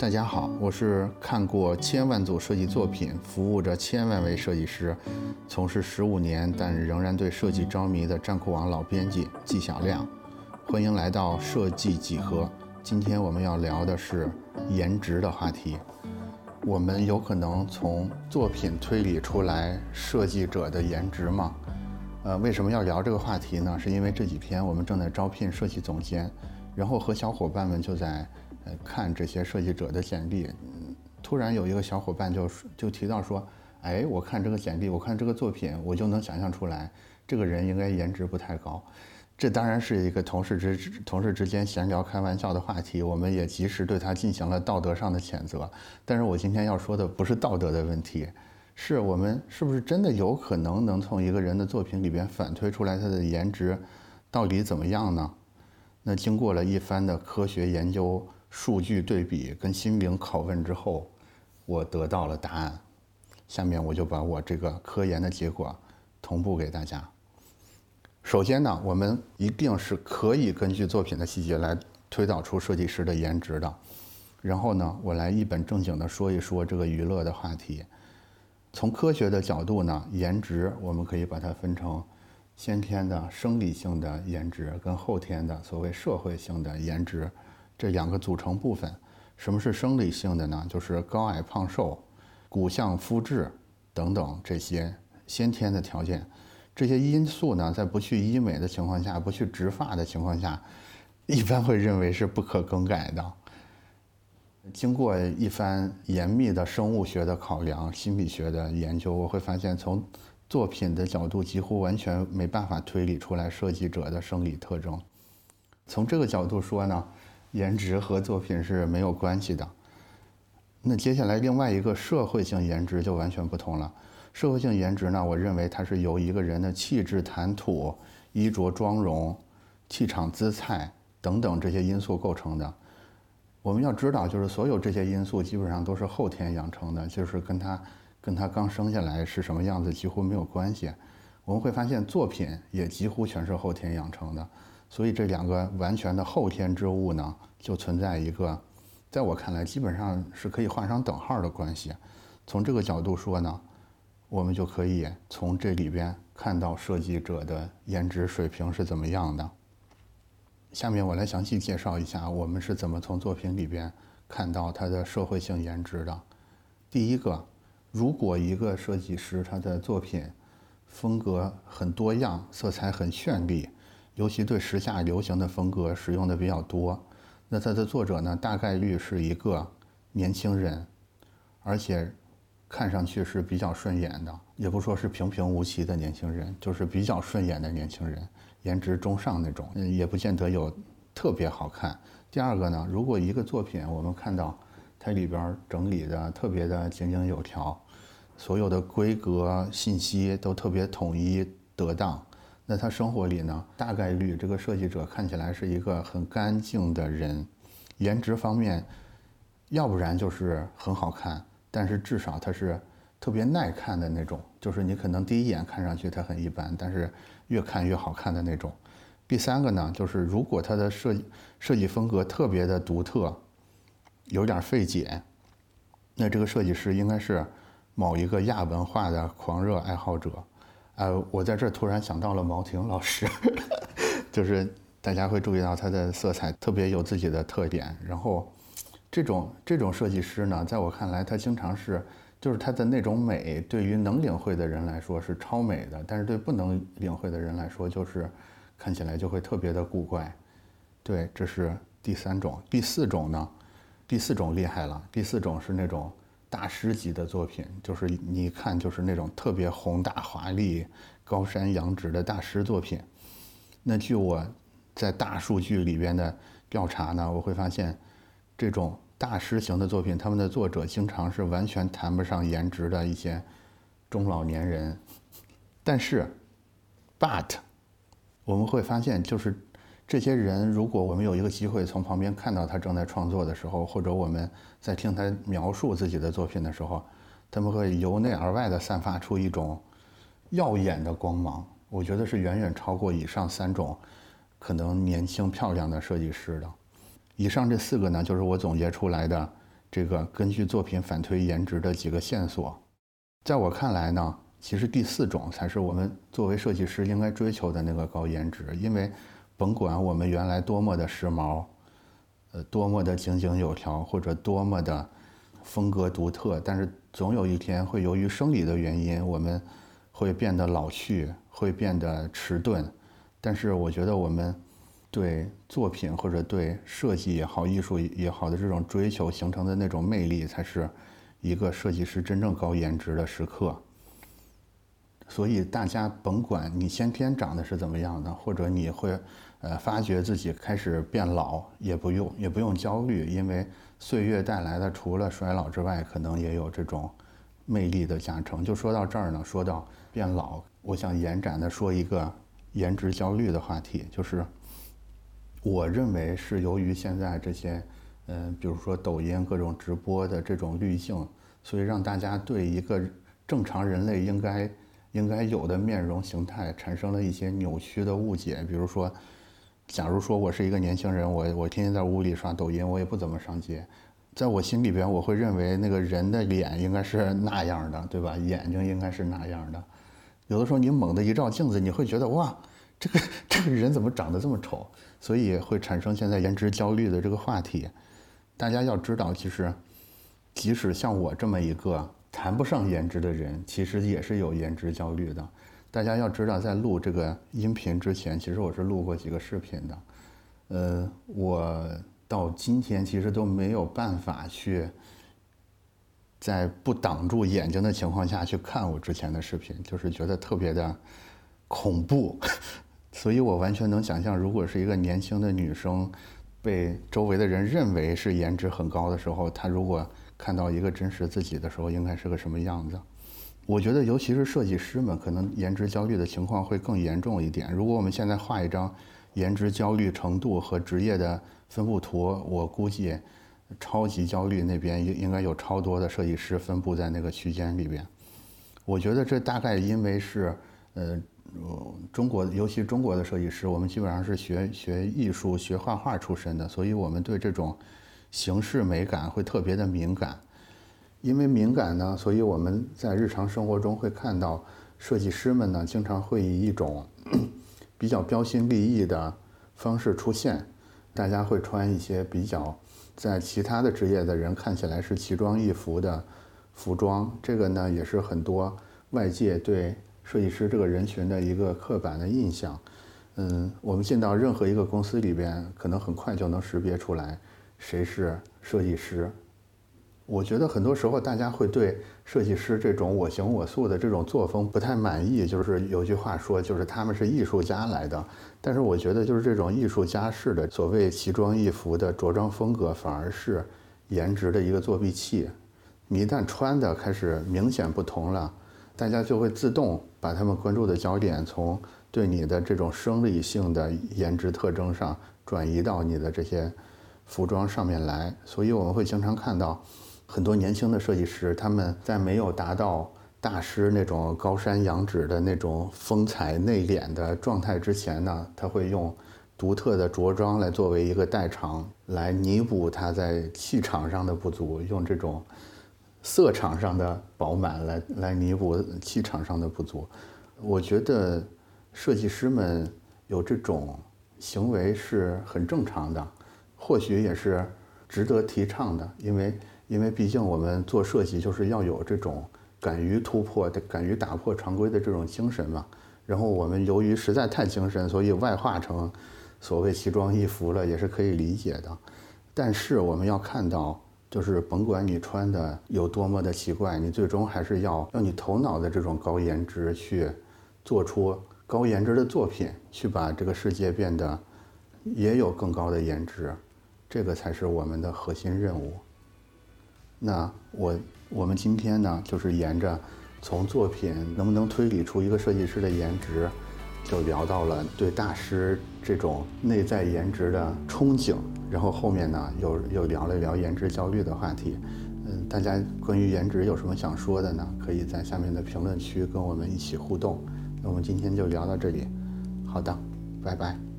大家好，我是看过千万组设计作品，服务着千万位设计师，从事十五年但仍然对设计着迷的站酷网老编辑纪晓亮。欢迎来到设计几何。今天我们要聊的是颜值的话题。我们有可能从作品推理出来设计者的颜值吗？呃，为什么要聊这个话题呢？是因为这几天我们正在招聘设计总监，然后和小伙伴们就在。呃，看这些设计者的简历，突然有一个小伙伴就就提到说，哎，我看这个简历，我看这个作品，我就能想象出来，这个人应该颜值不太高。这当然是一个同事之同事之间闲聊开玩笑的话题，我们也及时对他进行了道德上的谴责。但是我今天要说的不是道德的问题，是我们是不是真的有可能能从一个人的作品里边反推出来他的颜值到底怎么样呢？那经过了一番的科学研究。数据对比跟心灵拷问之后，我得到了答案。下面我就把我这个科研的结果同步给大家。首先呢，我们一定是可以根据作品的细节来推导出设计师的颜值的。然后呢，我来一本正经的说一说这个娱乐的话题。从科学的角度呢，颜值我们可以把它分成先天的生理性的颜值跟后天的所谓社会性的颜值。这两个组成部分，什么是生理性的呢？就是高矮胖瘦、骨相肤质等等这些先天的条件。这些因素呢，在不去医美的情况下，不去植发的情况下，一般会认为是不可更改的。经过一番严密的生物学的考量、心理学的研究，我会发现，从作品的角度，几乎完全没办法推理出来设计者的生理特征。从这个角度说呢？颜值和作品是没有关系的。那接下来另外一个社会性颜值就完全不同了。社会性颜值呢，我认为它是由一个人的气质、谈吐、衣着、妆容、气场、姿态等等这些因素构成的。我们要知道，就是所有这些因素基本上都是后天养成的，就是跟他跟他刚生下来是什么样子几乎没有关系。我们会发现，作品也几乎全是后天养成的。所以这两个完全的后天之物呢，就存在一个，在我看来基本上是可以画上等号的关系。从这个角度说呢，我们就可以从这里边看到设计者的颜值水平是怎么样的。下面我来详细介绍一下我们是怎么从作品里边看到他的社会性颜值的。第一个，如果一个设计师他的作品风格很多样，色彩很绚丽。尤其对时下流行的风格使用的比较多，那它的作者呢，大概率是一个年轻人，而且看上去是比较顺眼的，也不说是平平无奇的年轻人，就是比较顺眼的年轻人，颜值中上那种，也不见得有特别好看。第二个呢，如果一个作品我们看到它里边整理的特别的井井有条，所有的规格信息都特别统一得当。那他生活里呢，大概率这个设计者看起来是一个很干净的人，颜值方面，要不然就是很好看，但是至少他是特别耐看的那种，就是你可能第一眼看上去他很一般，但是越看越好看的那种。第三个呢，就是如果他的设计设计风格特别的独特，有点费解，那这个设计师应该是某一个亚文化的狂热爱好者。呃，我在这突然想到了毛婷老师，就是大家会注意到他的色彩特别有自己的特点。然后，这种这种设计师呢，在我看来，他经常是就是他的那种美，对于能领会的人来说是超美的，但是对不能领会的人来说，就是看起来就会特别的古怪。对，这是第三种。第四种呢，第四种厉害了。第四种是那种。大师级的作品，就是你一看就是那种特别宏大华丽、高山仰止的大师作品。那据我在大数据里边的调查呢，我会发现，这种大师型的作品，他们的作者经常是完全谈不上颜值的一些中老年人。但是，but，我们会发现就是。这些人，如果我们有一个机会从旁边看到他正在创作的时候，或者我们在听他描述自己的作品的时候，他们会由内而外的散发出一种耀眼的光芒。我觉得是远远超过以上三种可能年轻漂亮的设计师的。以上这四个呢，就是我总结出来的这个根据作品反推颜值的几个线索。在我看来呢，其实第四种才是我们作为设计师应该追求的那个高颜值，因为甭管我们原来多么的时髦，呃，多么的井井有条，或者多么的风格独特，但是总有一天会由于生理的原因，我们会变得老去，会变得迟钝。但是我觉得我们对作品或者对设计也好、艺术也好的这种追求形成的那种魅力，才是一个设计师真正高颜值的时刻。所以大家甭管你先天长得是怎么样的，或者你会呃发觉自己开始变老，也不用也不用焦虑，因为岁月带来的除了衰老之外，可能也有这种魅力的加成。就说到这儿呢，说到变老，我想延展的说一个。颜值焦虑的话题，就是我认为是由于现在这些，嗯，比如说抖音各种直播的这种滤镜，所以让大家对一个正常人类应该应该有的面容形态产生了一些扭曲的误解。比如说，假如说我是一个年轻人，我我天天在屋里刷抖音，我也不怎么上街，在我心里边，我会认为那个人的脸应该是那样的，对吧？眼睛应该是那样的。有的时候你猛地一照镜子，你会觉得哇，这个这个人怎么长得这么丑？所以会产生现在颜值焦虑的这个话题。大家要知道，其实即使像我这么一个谈不上颜值的人，其实也是有颜值焦虑的。大家要知道，在录这个音频之前，其实我是录过几个视频的。呃，我到今天其实都没有办法去。在不挡住眼睛的情况下去看我之前的视频，就是觉得特别的恐怖，所以我完全能想象，如果是一个年轻的女生，被周围的人认为是颜值很高的时候，她如果看到一个真实自己的时候，应该是个什么样子？我觉得，尤其是设计师们，可能颜值焦虑的情况会更严重一点。如果我们现在画一张颜值焦虑程度和职业的分布图，我估计。超级焦虑那边应应该有超多的设计师分布在那个区间里边，我觉得这大概因为是，呃，中国尤其中国的设计师，我们基本上是学学艺术、学画画出身的，所以我们对这种形式美感会特别的敏感。因为敏感呢，所以我们在日常生活中会看到设计师们呢，经常会以一种 比较标新立异的方式出现，大家会穿一些比较。在其他的职业的人看起来是奇装异服的服装，这个呢也是很多外界对设计师这个人群的一个刻板的印象。嗯，我们进到任何一个公司里边，可能很快就能识别出来谁是设计师。我觉得很多时候大家会对设计师这种我行我素的这种作风不太满意，就是有句话说，就是他们是艺术家来的。但是我觉得，就是这种艺术家式的所谓奇装异服的着装风格，反而是颜值的一个作弊器。你一旦穿的开始明显不同了，大家就会自动把他们关注的焦点从对你的这种生理性的颜值特征上转移到你的这些服装上面来。所以我们会经常看到。很多年轻的设计师，他们在没有达到大师那种高山仰止的那种风采内敛的状态之前呢，他会用独特的着装来作为一个代偿，来弥补他在气场上的不足，用这种色场上的饱满来来弥补气场上的不足。我觉得设计师们有这种行为是很正常的，或许也是值得提倡的，因为。因为毕竟我们做设计就是要有这种敢于突破的、敢于打破常规的这种精神嘛。然后我们由于实在太精神，所以外化成所谓奇装异服了，也是可以理解的。但是我们要看到，就是甭管你穿的有多么的奇怪，你最终还是要用你头脑的这种高颜值去做出高颜值的作品，去把这个世界变得也有更高的颜值，这个才是我们的核心任务。那我我们今天呢，就是沿着从作品能不能推理出一个设计师的颜值，就聊到了对大师这种内在颜值的憧憬，然后后面呢又又聊了聊颜值焦虑的话题。嗯，大家关于颜值有什么想说的呢？可以在下面的评论区跟我们一起互动。那我们今天就聊到这里，好的，拜拜。